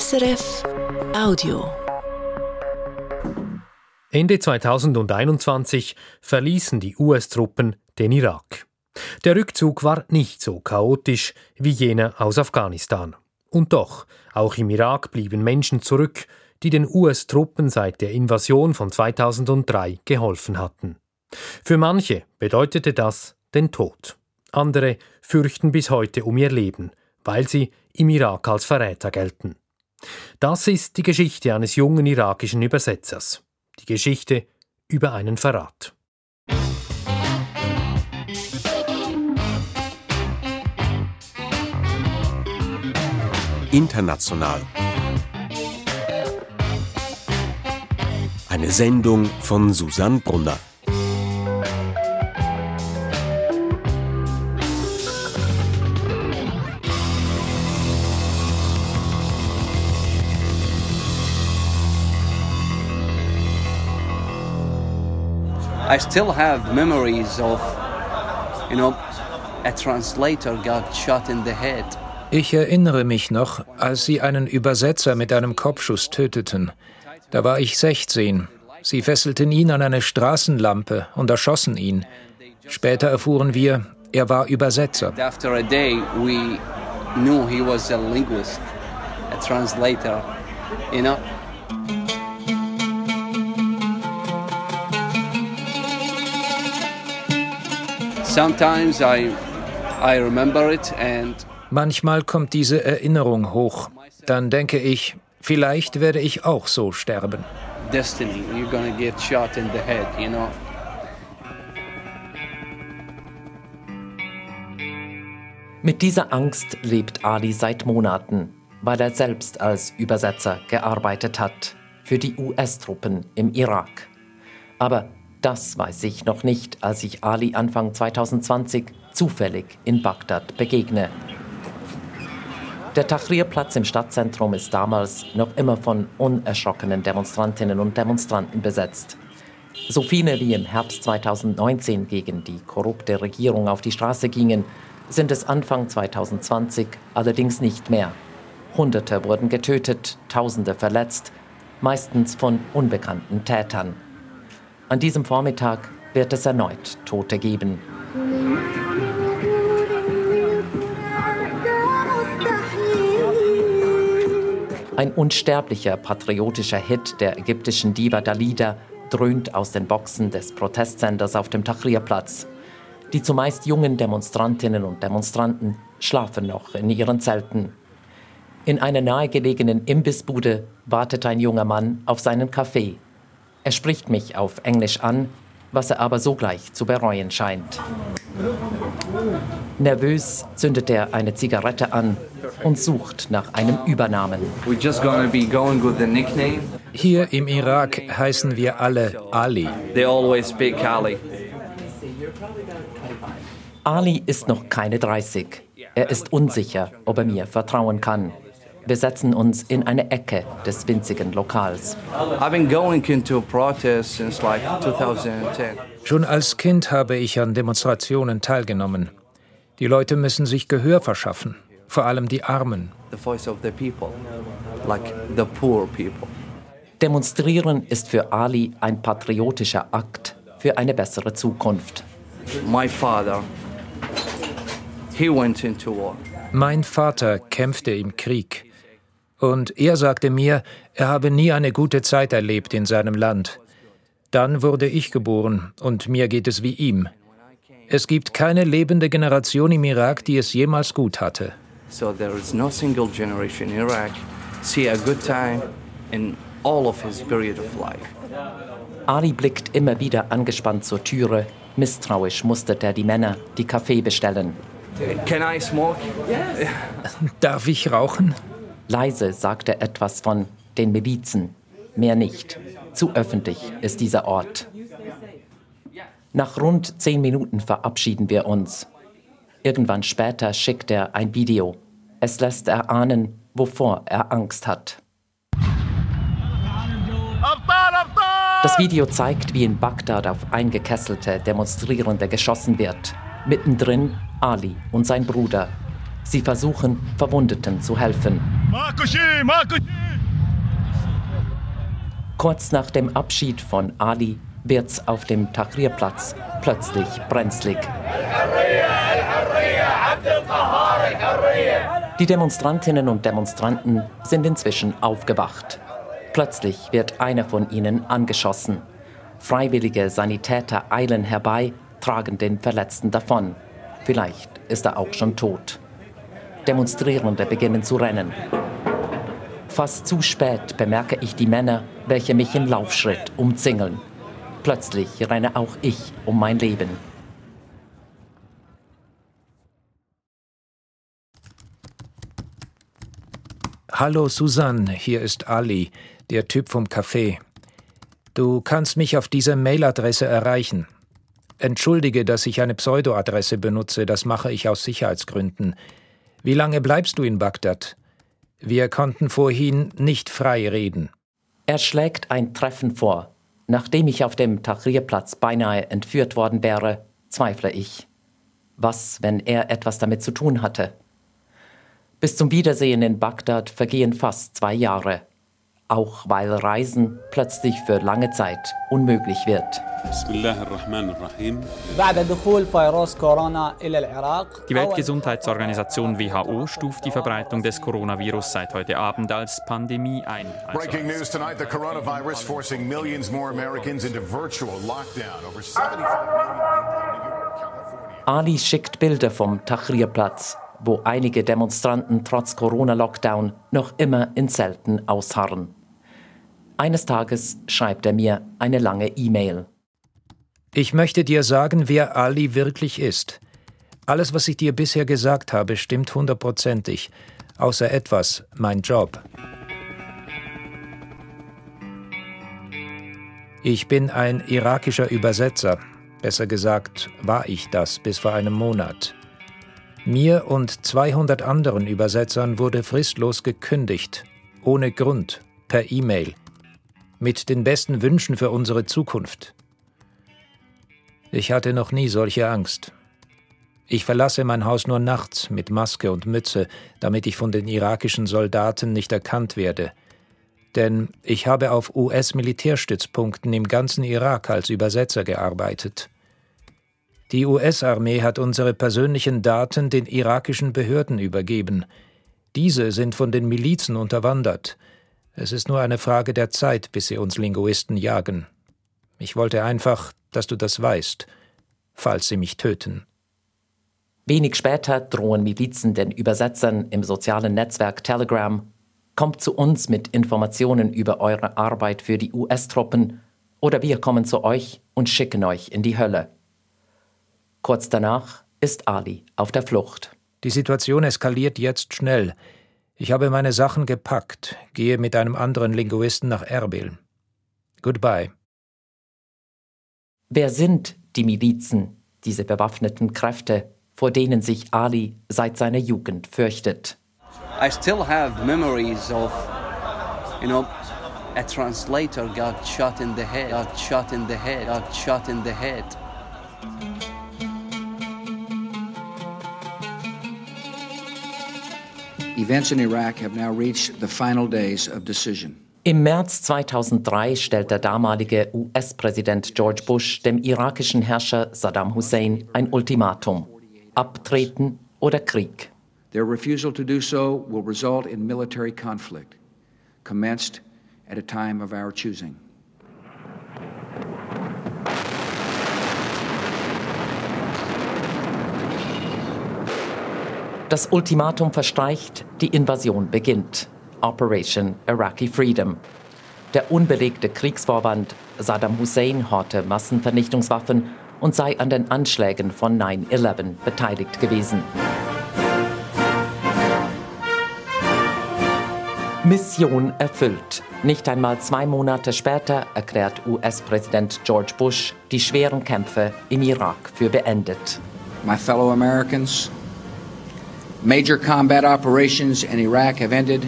SRF Audio. Ende 2021 verließen die US-Truppen den Irak. Der Rückzug war nicht so chaotisch wie jener aus Afghanistan. Und doch, auch im Irak blieben Menschen zurück, die den US-Truppen seit der Invasion von 2003 geholfen hatten. Für manche bedeutete das den Tod. Andere fürchten bis heute um ihr Leben, weil sie im Irak als Verräter gelten. Das ist die Geschichte eines jungen irakischen Übersetzers. Die Geschichte über einen Verrat. International. Eine Sendung von Susanne Brunner. I still have memories of, you know, a translator got shot in the head. Ich erinnere mich noch, als sie einen Übersetzer mit einem Kopfschuss töteten. Da war ich 16. Sie fesselten ihn an eine Straßenlampe und erschossen ihn. Später erfuhren wir, er war Übersetzer. After a day, we knew he was a linguist, a translator, you know. Sometimes I, I remember it and Manchmal kommt diese Erinnerung hoch. Dann denke ich, vielleicht werde ich auch so sterben. destiny, you're gonna get shot in the head, you know. Mit dieser Angst lebt Ali seit Monaten, weil er selbst als Übersetzer gearbeitet hat für die US-Truppen im Irak. Aber das weiß ich noch nicht, als ich Ali Anfang 2020 zufällig in Bagdad begegne. Der Tahrir-Platz im Stadtzentrum ist damals noch immer von unerschrockenen Demonstrantinnen und Demonstranten besetzt. So viele wie im Herbst 2019 gegen die korrupte Regierung auf die Straße gingen, sind es Anfang 2020 allerdings nicht mehr. Hunderte wurden getötet, Tausende verletzt, meistens von unbekannten Tätern. An diesem Vormittag wird es erneut Tote geben. Ein unsterblicher patriotischer Hit der ägyptischen Diva Dalida dröhnt aus den Boxen des Protestsenders auf dem Tahrirplatz. Die zumeist jungen Demonstrantinnen und Demonstranten schlafen noch in ihren Zelten. In einer nahegelegenen Imbissbude wartet ein junger Mann auf seinen Kaffee. Er spricht mich auf Englisch an, was er aber sogleich zu bereuen scheint. Nervös zündet er eine Zigarette an und sucht nach einem Übernamen. Hier im Irak heißen wir alle Ali. They always speak Ali. Ali ist noch keine 30. Er ist unsicher, ob er mir vertrauen kann. Wir setzen uns in eine Ecke des winzigen Lokals. I've been going into protests since like 2010. Schon als Kind habe ich an Demonstrationen teilgenommen. Die Leute müssen sich Gehör verschaffen, vor allem die Armen. The voice of the people, like the poor people. Demonstrieren ist für Ali ein patriotischer Akt für eine bessere Zukunft. My father, he went into war. Mein Vater kämpfte im Krieg. Und er sagte mir, er habe nie eine gute Zeit erlebt in seinem Land. Dann wurde ich geboren und mir geht es wie ihm. Es gibt keine lebende Generation im Irak, die es jemals gut hatte. So there is no single generation in Iraq see a good time in all of his period of life. Ali blickt immer wieder angespannt zur Türe. Misstrauisch mustert er die Männer, die Kaffee bestellen. Can I smoke? Darf ich rauchen? Leise sagt er etwas von den Milizen. Mehr nicht. Zu öffentlich ist dieser Ort. Nach rund zehn Minuten verabschieden wir uns. Irgendwann später schickt er ein Video. Es lässt erahnen, wovor er Angst hat. Das Video zeigt, wie in Bagdad auf eingekesselte Demonstrierende geschossen wird. Mittendrin Ali und sein Bruder. Sie versuchen, Verwundeten zu helfen. Kurz nach dem Abschied von Ali wird's auf dem Tahrirplatz plötzlich brenzlig. Die Demonstrantinnen und Demonstranten sind inzwischen aufgewacht. Plötzlich wird einer von ihnen angeschossen. Freiwillige Sanitäter eilen herbei, tragen den Verletzten davon. Vielleicht ist er auch schon tot. Demonstrierende beginnen zu rennen. Fast zu spät bemerke ich die Männer, welche mich im Laufschritt umzingeln. Plötzlich renne auch ich um mein Leben. Hallo Susanne, hier ist Ali, der Typ vom Café. Du kannst mich auf dieser Mailadresse erreichen. Entschuldige, dass ich eine Pseudoadresse benutze, das mache ich aus Sicherheitsgründen. Wie lange bleibst du in Bagdad? Wir konnten vorhin nicht frei reden. Er schlägt ein Treffen vor. Nachdem ich auf dem Tahrirplatz beinahe entführt worden wäre, zweifle ich. Was, wenn er etwas damit zu tun hatte? Bis zum Wiedersehen in Bagdad vergehen fast zwei Jahre auch weil Reisen plötzlich für lange Zeit unmöglich wird. Die Weltgesundheitsorganisation WHO stuft die Verbreitung des Coronavirus seit heute Abend als Pandemie ein. Also Breaking news tonight: The coronavirus forcing millions more Americans into virtual lockdown. Over 75 million Ali schickt Bilder vom Tahrirplatz, wo einige Demonstranten trotz Corona-Lockdown noch immer in Zelten ausharren. Eines Tages schreibt er mir eine lange E-Mail. Ich möchte dir sagen, wer Ali wirklich ist. Alles, was ich dir bisher gesagt habe, stimmt hundertprozentig. Außer etwas, mein Job. Ich bin ein irakischer Übersetzer. Besser gesagt, war ich das bis vor einem Monat. Mir und 200 anderen Übersetzern wurde fristlos gekündigt, ohne Grund, per E-Mail mit den besten Wünschen für unsere Zukunft. Ich hatte noch nie solche Angst. Ich verlasse mein Haus nur nachts mit Maske und Mütze, damit ich von den irakischen Soldaten nicht erkannt werde. Denn ich habe auf US-Militärstützpunkten im ganzen Irak als Übersetzer gearbeitet. Die US-Armee hat unsere persönlichen Daten den irakischen Behörden übergeben. Diese sind von den Milizen unterwandert. Es ist nur eine Frage der Zeit, bis sie uns Linguisten jagen. Ich wollte einfach, dass du das weißt, falls sie mich töten. Wenig später drohen Milizen den Übersetzern im sozialen Netzwerk Telegram, kommt zu uns mit Informationen über eure Arbeit für die US-Truppen oder wir kommen zu euch und schicken euch in die Hölle. Kurz danach ist Ali auf der Flucht. Die Situation eskaliert jetzt schnell. Ich habe meine Sachen gepackt, gehe mit einem anderen Linguisten nach Erbil. Goodbye. Wer sind die Milizen, diese bewaffneten Kräfte, vor denen sich Ali seit seiner Jugend fürchtet? I still have memories of, you know, a translator got shot in the head, got shot in the head, got shot in the head. Events in Iraq have now reached the final days of decision. Im März 2003 stellt der damalige US-Präsident George Bush dem irakischen Herrscher Saddam Hussein ein Ultimatum: Abtreten oder Krieg. Their refusal to do so will result in military conflict, commenced at a time of our choosing. Das Ultimatum verstreicht, die Invasion beginnt. Operation Iraqi Freedom. Der unbelegte Kriegsvorwand Saddam Hussein horte Massenvernichtungswaffen und sei an den Anschlägen von 9-11 beteiligt gewesen. Mission erfüllt. Nicht einmal zwei Monate später erklärt US-Präsident George Bush die schweren Kämpfe im Irak für beendet. My fellow Americans, Major combat operations in Iraq have ended.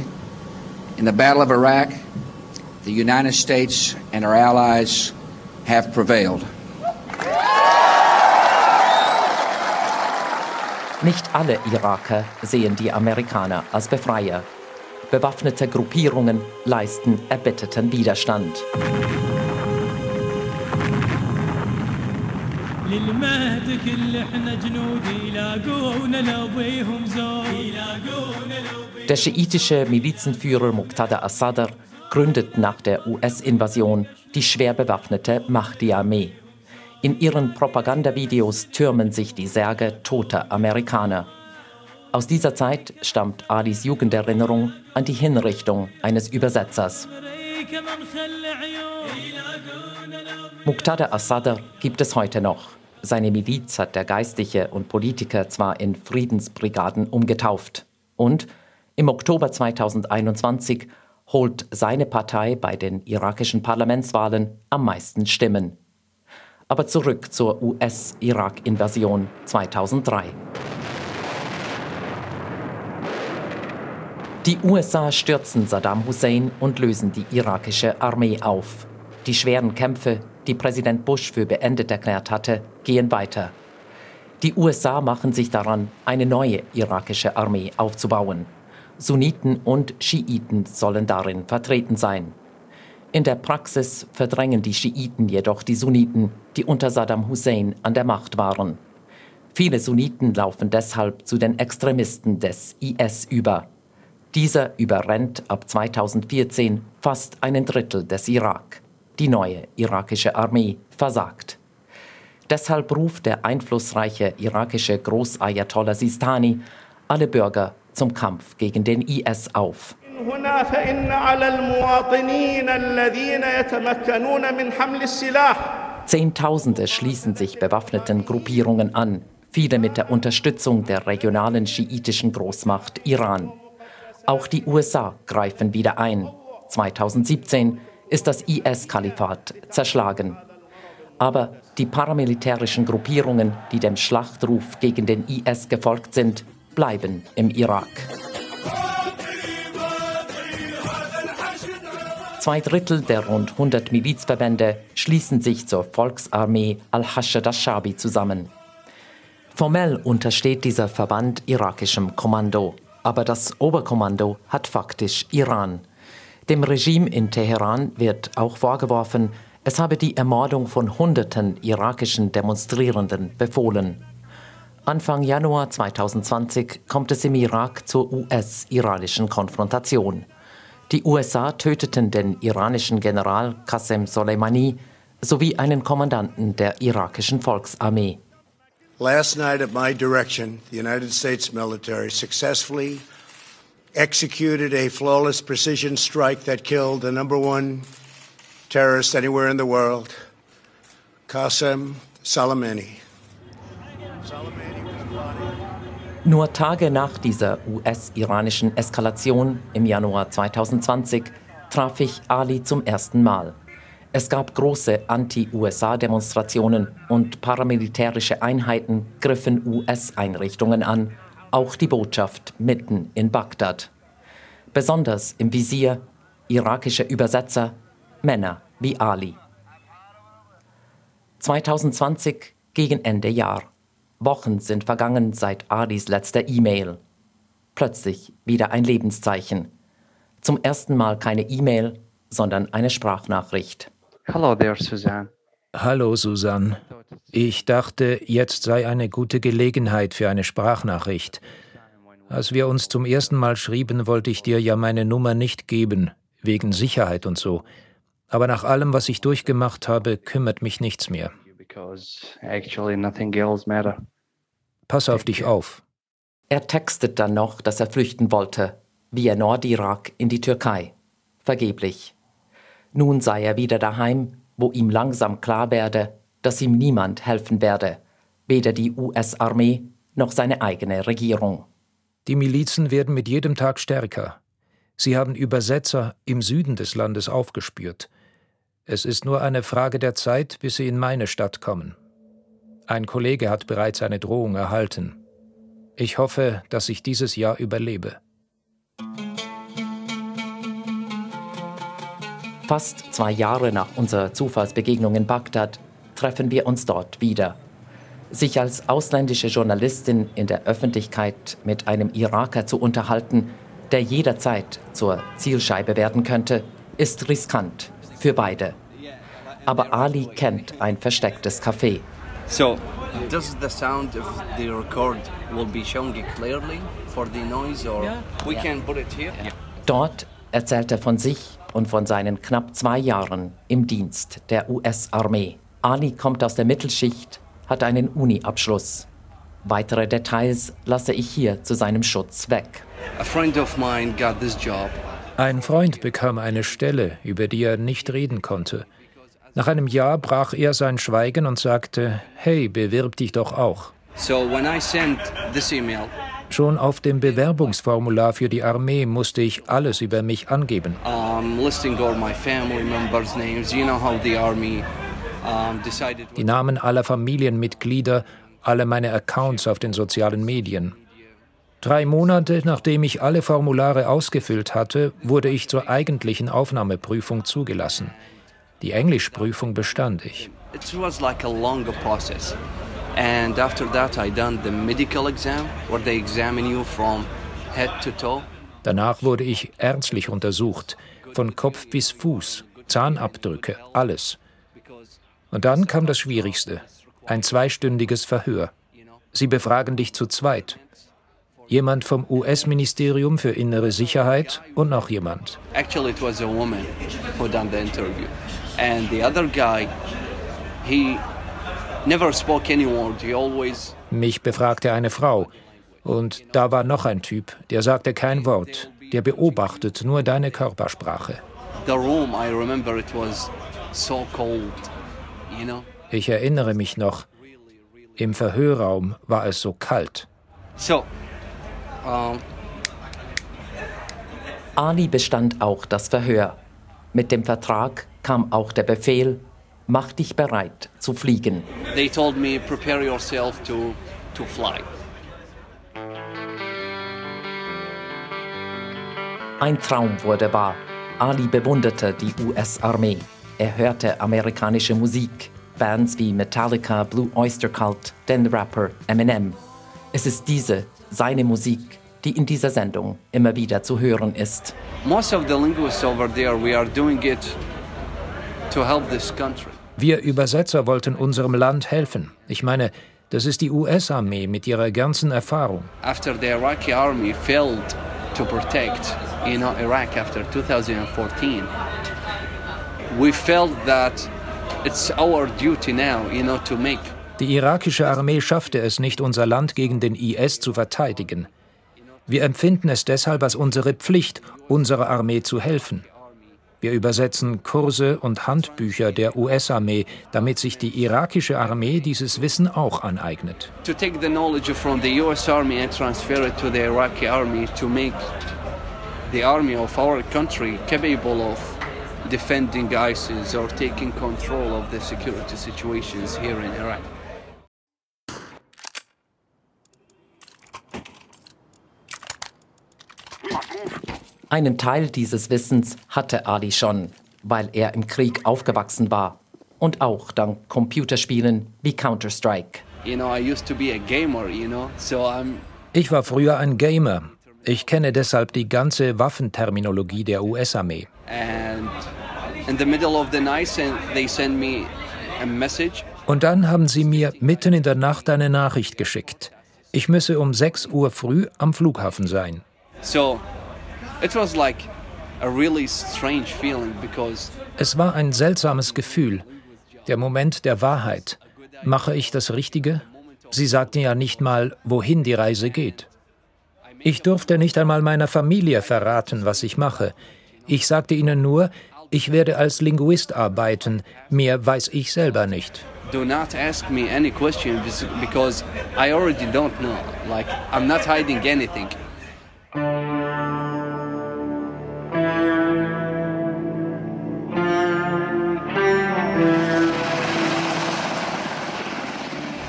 In the Battle of Iraq, the United States and our allies have prevailed. Nicht alle Iraker sehen die Amerikaner als Befreier. Bewaffnete Gruppierungen leisten erbitterten Widerstand. Der schiitische Milizenführer Muqtada al-Sadr gründet nach der US-Invasion die schwer bewaffnete Mahdi-Armee. In ihren Propagandavideos türmen sich die Särge toter Amerikaner. Aus dieser Zeit stammt Alis Jugenderinnerung an die Hinrichtung eines Übersetzers. Muqtada al-Sadr gibt es heute noch. Seine Miliz hat der Geistliche und Politiker zwar in Friedensbrigaden umgetauft. Und im Oktober 2021 holt seine Partei bei den irakischen Parlamentswahlen am meisten Stimmen. Aber zurück zur US-Irak-Invasion 2003. Die USA stürzen Saddam Hussein und lösen die irakische Armee auf. Die schweren Kämpfe, die Präsident Bush für beendet erklärt hatte, gehen weiter. Die USA machen sich daran, eine neue irakische Armee aufzubauen. Sunniten und Schiiten sollen darin vertreten sein. In der Praxis verdrängen die Schiiten jedoch die Sunniten, die unter Saddam Hussein an der Macht waren. Viele Sunniten laufen deshalb zu den Extremisten des IS über. Dieser überrennt ab 2014 fast einen Drittel des Irak. Die neue irakische Armee versagt. Deshalb ruft der einflussreiche irakische Großayatollah Sistani alle Bürger zum Kampf gegen den IS auf. Zehntausende schließen sich bewaffneten Gruppierungen an, viele mit der Unterstützung der regionalen schiitischen Großmacht Iran. Auch die USA greifen wieder ein. 2017 ist das IS-Kalifat zerschlagen. Aber die paramilitärischen Gruppierungen, die dem Schlachtruf gegen den IS gefolgt sind, bleiben im Irak. Zwei Drittel der rund 100 Milizverbände schließen sich zur Volksarmee Al-Hashd al-Shabi zusammen. Formell untersteht dieser Verband irakischem Kommando, aber das Oberkommando hat faktisch Iran. Dem Regime in Teheran wird auch vorgeworfen, es habe die Ermordung von Hunderten irakischen Demonstrierenden befohlen. Anfang Januar 2020 kommt es im Irak zur US-iranischen Konfrontation. Die USA töteten den iranischen General Qasem Soleimani sowie einen Kommandanten der irakischen Volksarmee. Last night at my direction, the United States military successfully executed a flawless precision strike that killed the number one terrorist anywhere in the world, Qasem Soleimani. Nur Tage nach dieser US-iranischen Eskalation im Januar 2020 traf ich Ali zum ersten Mal. Es gab große Anti-USA-Demonstrationen und paramilitärische Einheiten griffen US-Einrichtungen an, auch die Botschaft mitten in Bagdad. Besonders im Visier irakische Übersetzer, Männer wie Ali. 2020 gegen Ende Jahr. Wochen sind vergangen seit Adis letzter E-Mail. Plötzlich wieder ein Lebenszeichen. Zum ersten Mal keine E-Mail, sondern eine Sprachnachricht. Hello there, Suzanne. Hallo, Susanne. Ich dachte, jetzt sei eine gute Gelegenheit für eine Sprachnachricht. Als wir uns zum ersten Mal schrieben, wollte ich dir ja meine Nummer nicht geben, wegen Sicherheit und so. Aber nach allem, was ich durchgemacht habe, kümmert mich nichts mehr. Pass auf dich auf. Er textet dann noch, dass er flüchten wollte, via Nordirak in die Türkei. Vergeblich. Nun sei er wieder daheim, wo ihm langsam klar werde, dass ihm niemand helfen werde, weder die US-Armee noch seine eigene Regierung. Die Milizen werden mit jedem Tag stärker. Sie haben Übersetzer im Süden des Landes aufgespürt. Es ist nur eine Frage der Zeit, bis sie in meine Stadt kommen. Ein Kollege hat bereits eine Drohung erhalten. Ich hoffe, dass ich dieses Jahr überlebe. Fast zwei Jahre nach unserer Zufallsbegegnung in Bagdad treffen wir uns dort wieder. Sich als ausländische Journalistin in der Öffentlichkeit mit einem Iraker zu unterhalten, der jederzeit zur Zielscheibe werden könnte, ist riskant für beide. Aber Ali kennt ein verstecktes Café. So, does the sound of the record will be shown clearly for the noise or we can put it here? Dort erzählt er von sich und von seinen knapp zwei Jahren im Dienst der US-Armee. Ali kommt aus der Mittelschicht, hat einen Uni-Abschluss. Weitere Details lasse ich hier zu seinem Schutz weg. Ein Freund bekam eine Stelle, über die er nicht reden konnte. Nach einem Jahr brach er sein Schweigen und sagte, hey, bewirb dich doch auch. So when I sent this email, Schon auf dem Bewerbungsformular für die Armee musste ich alles über mich angeben. Die Namen aller Familienmitglieder, alle meine Accounts auf den sozialen Medien. Drei Monate nachdem ich alle Formulare ausgefüllt hatte, wurde ich zur eigentlichen Aufnahmeprüfung zugelassen. Die Englischprüfung bestand ich. It was like a longer process. And after that I done the medical exam where they examine you from head to toe. Danach wurde ich ärztlich untersucht, von Kopf bis Fuß, Zahnabdrücke, alles. Und dann kam das Schwierigste, ein zweistündiges Verhör. Sie befragen dich zu zweit. Jemand vom US-Ministerium für innere Sicherheit und noch jemand. Actually it was a woman who done the interview. And the other guy, he Mich befragte eine Frau. Und da war noch ein Typ, der sagte kein Wort. Der beobachtet nur deine Körpersprache. the room, I remember it was so cold, you know. Ich erinnere mich noch, im Verhörraum war es so kalt. So, um, Ali bestand auch das Verhör. Mit dem Vertrag kam auch der Befehl, mach dich bereit zu fliegen. they told me prepare yourself to to fly. Ein Traum wurde wahr. Ali bewunderte die US-Armee. Er hörte amerikanische Musik, Bands wie Metallica, Blue Oyster Cult, den Rapper Eminem. Es ist diese, seine Musik, die in dieser Sendung immer wieder zu hören ist. Most of the linguists over there, we are doing it to help this country. Wir Übersetzer wollten unserem Land helfen. Ich meine, das ist die US-Armee mit ihrer ganzen Erfahrung. After the Iraqi army failed to protect, know, Iraq after 2014, we felt that it's our duty now, you know, to make Die irakische Armee schaffte es nicht, unser Land gegen den IS zu verteidigen. Wir empfinden es deshalb als unsere Pflicht, unserer Armee zu helfen. Wir übersetzen Kurse und Handbücher der US-Armee, damit sich die irakische Armee dieses Wissen auch aneignet. defending ISIS or taking control of the security situations here in Iraq. Einen Teil dieses Wissens hatte Ali schon, weil er im Krieg aufgewachsen war. Und auch dank Computerspielen wie Counter-Strike. Ich war früher ein Gamer. Ich kenne deshalb die ganze Waffenterminologie der US-Armee. Und dann haben sie mir mitten in der Nacht eine Nachricht geschickt. Ich müsse um 6 Uhr früh am Flughafen sein. so Es war ein seltsames Gefühl. Der Moment der Wahrheit. Mache ich das Richtige? Sie sagten ja nicht mal, wohin die Reise geht. Ich durfte nicht einmal meiner Familie verraten, was ich mache. Ich sagte ihnen nur, ich werde als Linguist arbeiten. Mehr weiß ich selber nicht. do not ask me any question because I already don't know. Like, I'm not hiding anything.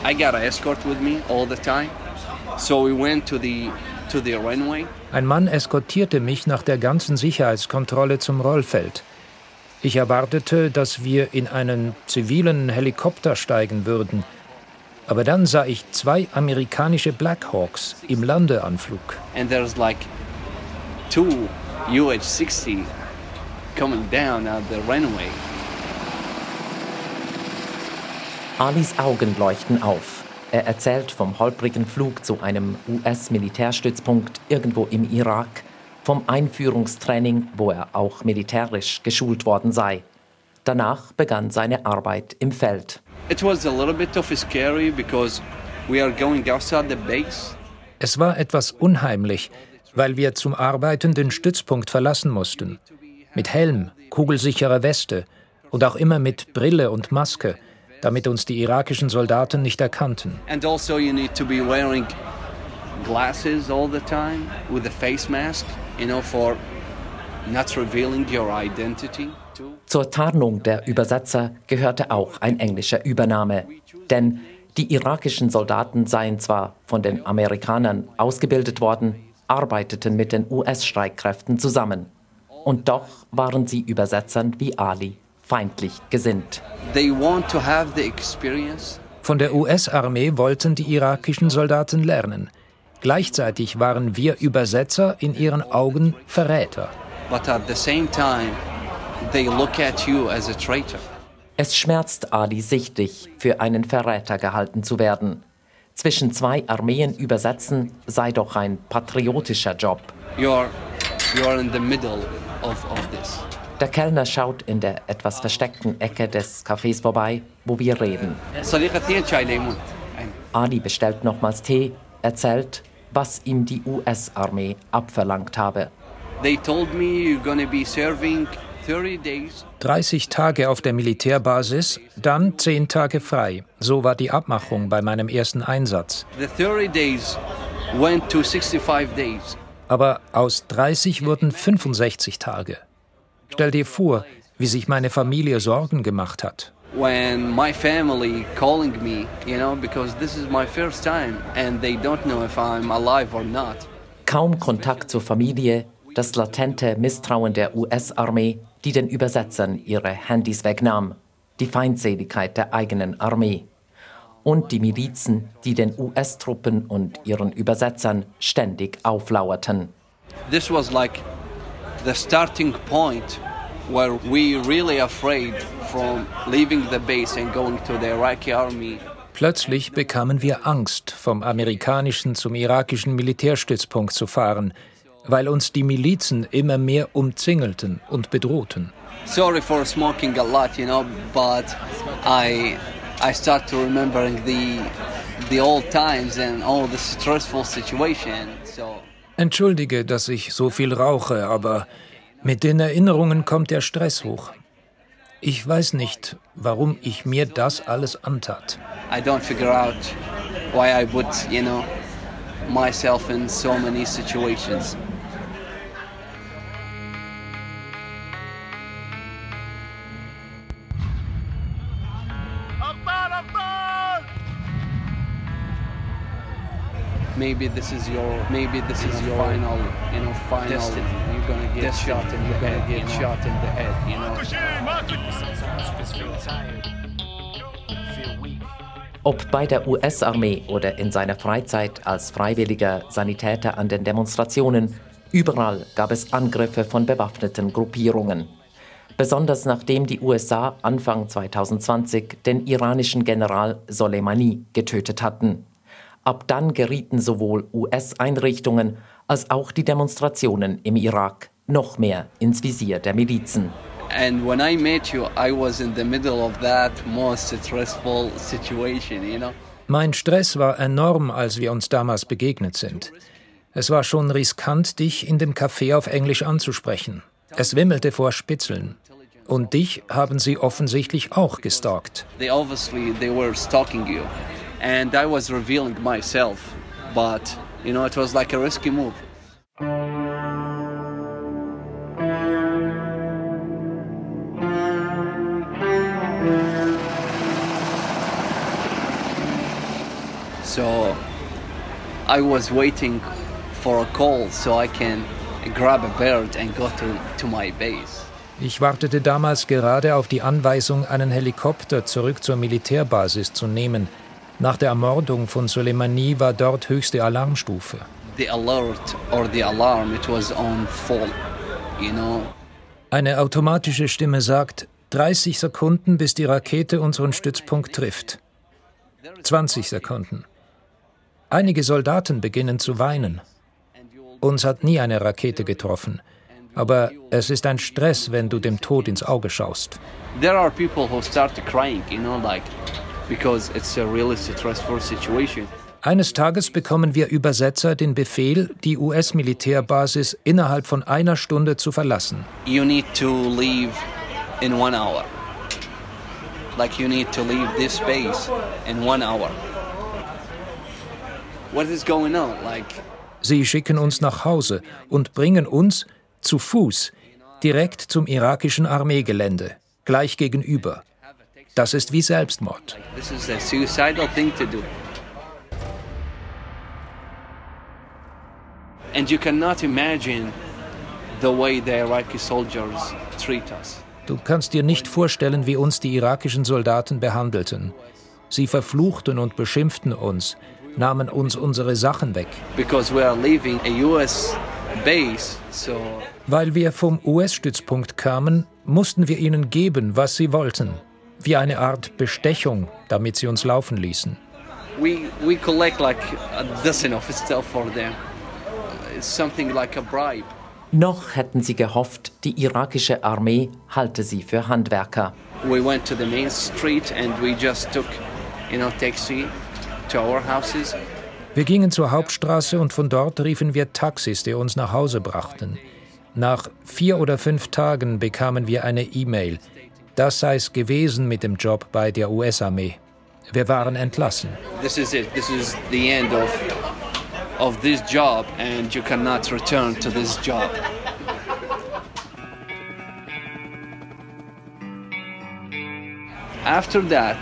I got an escort with me all the time. So we went to the to the runway. Ein Mann eskortierte mich nach der ganzen Sicherheitskontrolle zum Rollfeld. Ich erwartete, dass wir in einen zivilen Helikopter steigen würden. Aber dann sah ich zwei amerikanische Blackhawks im Landeanflug. And there's like two UH-60 coming down at the runway. Alis Augen leuchten auf. Er erzählt vom holprigen Flug zu einem US-Militärstützpunkt irgendwo im Irak, vom Einführungstraining, wo er auch militärisch geschult worden sei. Danach begann seine Arbeit im Feld. Es war etwas unheimlich, weil wir zum Arbeiten den Stützpunkt verlassen mussten. Mit Helm, kugelsicherer Weste und auch immer mit Brille und Maske, damit uns die irakischen Soldaten nicht erkannten. And also you need to be wearing glasses all the time with a face mask, you know, for not revealing your identity. Zur Tarnung der Übersetzer gehörte auch ein englischer Übername, denn die irakischen Soldaten seien zwar von den Amerikanern ausgebildet worden, arbeiteten mit den US-Streitkräften zusammen. Und doch waren sie Übersetzern wie Ali feindlich gesinnt. Von der US-Armee wollten die irakischen Soldaten lernen. Gleichzeitig waren wir Übersetzer in ihren Augen Verräter. But at the same time, they look at you as a traitor. Es schmerzt Ali sichtlich, für einen Verräter gehalten zu werden. Zwischen zwei Armeen übersetzen sei doch ein patriotischer Job. You're, you're in the middle of, of this. Der Kellner schaut in der etwas versteckten Ecke des Cafés vorbei, wo wir reden. Ali bestellt nochmals Tee, erzählt, was ihm die US-Armee abverlangt habe. They told me you're gonna be serving 30 Tage auf der Militärbasis, dann 10 Tage frei. So war die Abmachung bei meinem ersten Einsatz. Aber aus 30 wurden 65 Tage. Stell dir vor, wie sich meine Familie Sorgen gemacht hat. When my family calling me, you know, because this is my first time and they don't know if I'm alive or not. Kaum Kontakt zur Familie, das latente Misstrauen der US-Armee, die den Übersetzern ihre Handys wegnahm, die Feindseligkeit der eigenen Armee und die Milizen, die den US-Truppen und ihren Übersetzern ständig auflauerten. This was like the starting point where we really afraid from leaving the base and going to the Iraqi army. Plötzlich bekamen wir Angst, vom amerikanischen zum irakischen Militärstützpunkt zu fahren, weil uns die Milizen immer mehr umzingelten und bedrohten. Sorry for smoking a lot, you know, but I I start to remembering the the old times and all the stressful situations. So Entschuldige, dass ich so viel rauche, aber mit den Erinnerungen kommt der Stress hoch. Ich weiß nicht, warum ich mir das alles antat. I don't figure out why I would, you know, myself in so many situations. Maybe this is your maybe this is your final you know final destiny. you're gonna get destiny. shot in you're the gonna head, get you know? shot in the head you know Ob bei der US-Armee oder in seiner Freizeit als freiwilliger Sanitäter an den Demonstrationen, überall gab es Angriffe von bewaffneten Gruppierungen. Besonders nachdem die USA Anfang 2020 den iranischen General Soleimani getötet hatten. Ab dann gerieten sowohl US-Einrichtungen als auch die Demonstrationen im Irak noch mehr ins Visier der Milizen. And when I met you, I was in the middle of that most stressful situation, you know. Mein Stress war enorm, als wir uns damals begegnet sind. Es war schon riskant, dich in dem Café auf Englisch anzusprechen. Es wimmelte vor Spitzeln. Und dich haben sie offensichtlich auch gestalkt. They obviously they were stalking you and I was revealing myself. But, you know, it was like a risky move. So I was waiting for a call so I can grab a bird and go to, to my base. Ich wartete damals gerade auf die Anweisung, einen Helikopter zurück zur Militärbasis zu nehmen, Nach der Ermordung von Soleimani war dort höchste Alarmstufe. Eine automatische Stimme sagt, 30 Sekunden, bis die Rakete unseren Stützpunkt trifft. 20 Sekunden. Einige Soldaten beginnen zu weinen. Uns hat nie eine Rakete getroffen. Aber es ist ein Stress, wenn du dem Tod ins Auge schaust. There are people who start crying, you know, like because it's a really stressful situation. Eines Tages bekommen wir Übersetzer den Befehl, die US-Militärbasis innerhalb von einer Stunde zu verlassen. You need to leave in one hour. Like you need to leave this base in one hour. What is going on? Like Sie schicken uns nach Hause und bringen uns zu Fuß direkt zum irakischen Armeegelände, gleich gegenüber. Das ist wie Selbstmord. Du kannst dir nicht vorstellen, wie uns die irakischen Soldaten behandelten. Sie verfluchten und beschimpften uns, nahmen uns unsere Sachen weg. Base, so Weil wir vom US-Stützpunkt kamen, mussten wir ihnen geben, was sie wollten. Wie eine Art Bestechung, damit sie uns laufen ließen. we we collect like a dozen of stuff for them. It's something like a bribe. Noch hätten sie gehofft, die irakische Armee halte sie für Handwerker. We went to the main street and we just took, you know, taxi to our houses. Wir gingen zur Hauptstraße und von dort riefen wir Taxis, die uns nach Hause brachten. Nach vier oder fünf Tagen bekamen wir eine E-Mail. Das sei es gewesen mit dem Job bei der US-Armee. Wir waren entlassen. This is it. This is the end of of this job, and you cannot return to this job. After that,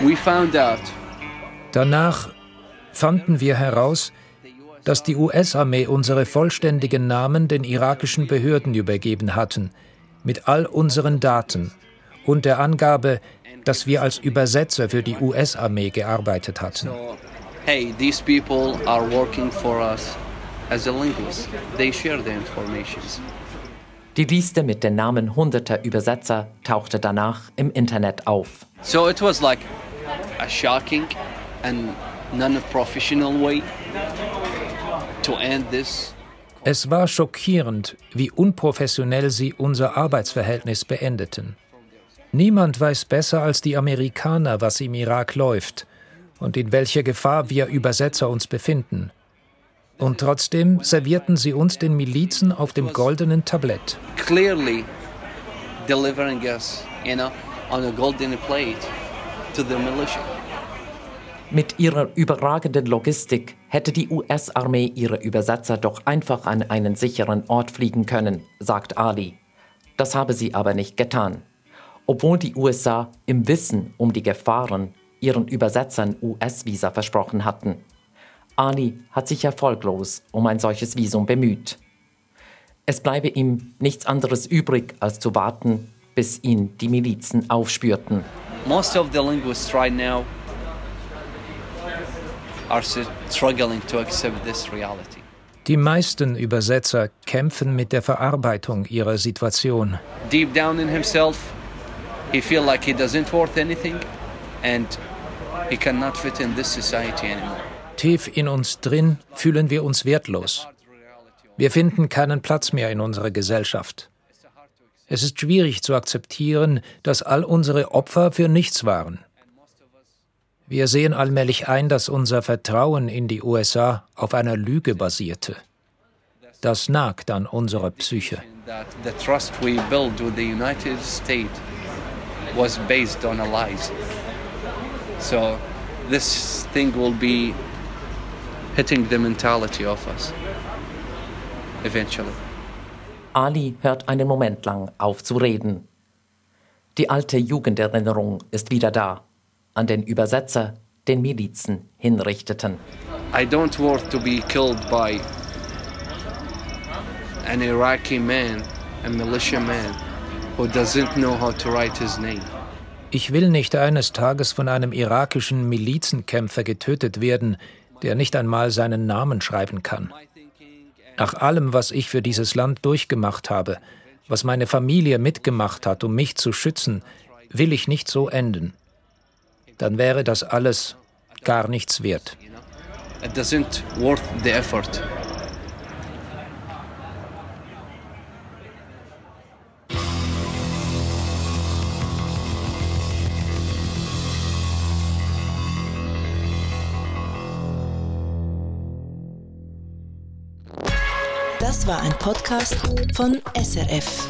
we found out Danach fanden wir heraus, dass die US-Armee unsere vollständigen Namen den irakischen Behörden übergeben hatten, mit all unseren Daten und der Angabe, dass wir als Übersetzer für die US-Armee gearbeitet hatten. So, hey, these people are working for us as a linguist. They share the informations. Die Liste mit den Namen hunderter Übersetzer tauchte danach im Internet auf. So it was like a shocking and non-professional way to end this. Es war schockierend, wie unprofessionell sie unser Arbeitsverhältnis beendeten. Niemand weiß besser als die Amerikaner, was im Irak läuft und in welcher Gefahr wir Übersetzer uns befinden. Und trotzdem servierten sie uns den Milizen auf dem goldenen Tablett. Clearly delivering us, you know, on a golden plate to the militia. Mit ihrer überragenden Logistik hätte die US-Armee ihre Übersetzer doch einfach an einen sicheren Ort fliegen können, sagt Ali. Das habe sie aber nicht getan. Obwohl die USA im Wissen um die Gefahren ihren Übersetzern US-Visa versprochen hatten. Ali hat sich erfolglos um ein solches Visum bemüht. Es bleibe ihm nichts anderes übrig, als zu warten, bis ihn die Milizen aufspürten. Most of the linguists right now are struggling to accept this reality. Die meisten Übersetzer kämpfen mit der Verarbeitung ihrer Situation. Deep down in himself, he feel like he doesn't worth anything and he cannot fit in this society anymore. Tief in uns drin fühlen wir uns wertlos. Wir finden keinen Platz mehr in unserer Gesellschaft. Es ist schwierig zu akzeptieren, dass all unsere Opfer für nichts waren. Wir sehen allmählich ein, dass unser Vertrauen in die USA auf einer Lüge basierte. Das nagt an unserer Psyche. That the trust we built with the United States was based on a lies. So this thing will be hitting the mentality of us eventually. Ali hört einen Moment lang auf zu reden. Die alte Jugenderinnerung ist wieder da, an den Übersetzer, den Milizen hinrichteten. I don't want to be killed by an Iraqi man, a militia man, who doesn't know how to write his name. Ich will nicht eines Tages von einem irakischen Milizenkämpfer getötet werden, der nicht einmal seinen Namen schreiben kann. Nach allem, was ich für dieses Land durchgemacht habe, was meine Familie mitgemacht hat, um mich zu schützen, will ich nicht so enden. Dann wäre das alles gar nichts wert. It doesn't worth the effort. Das war ein Podcast von SRF.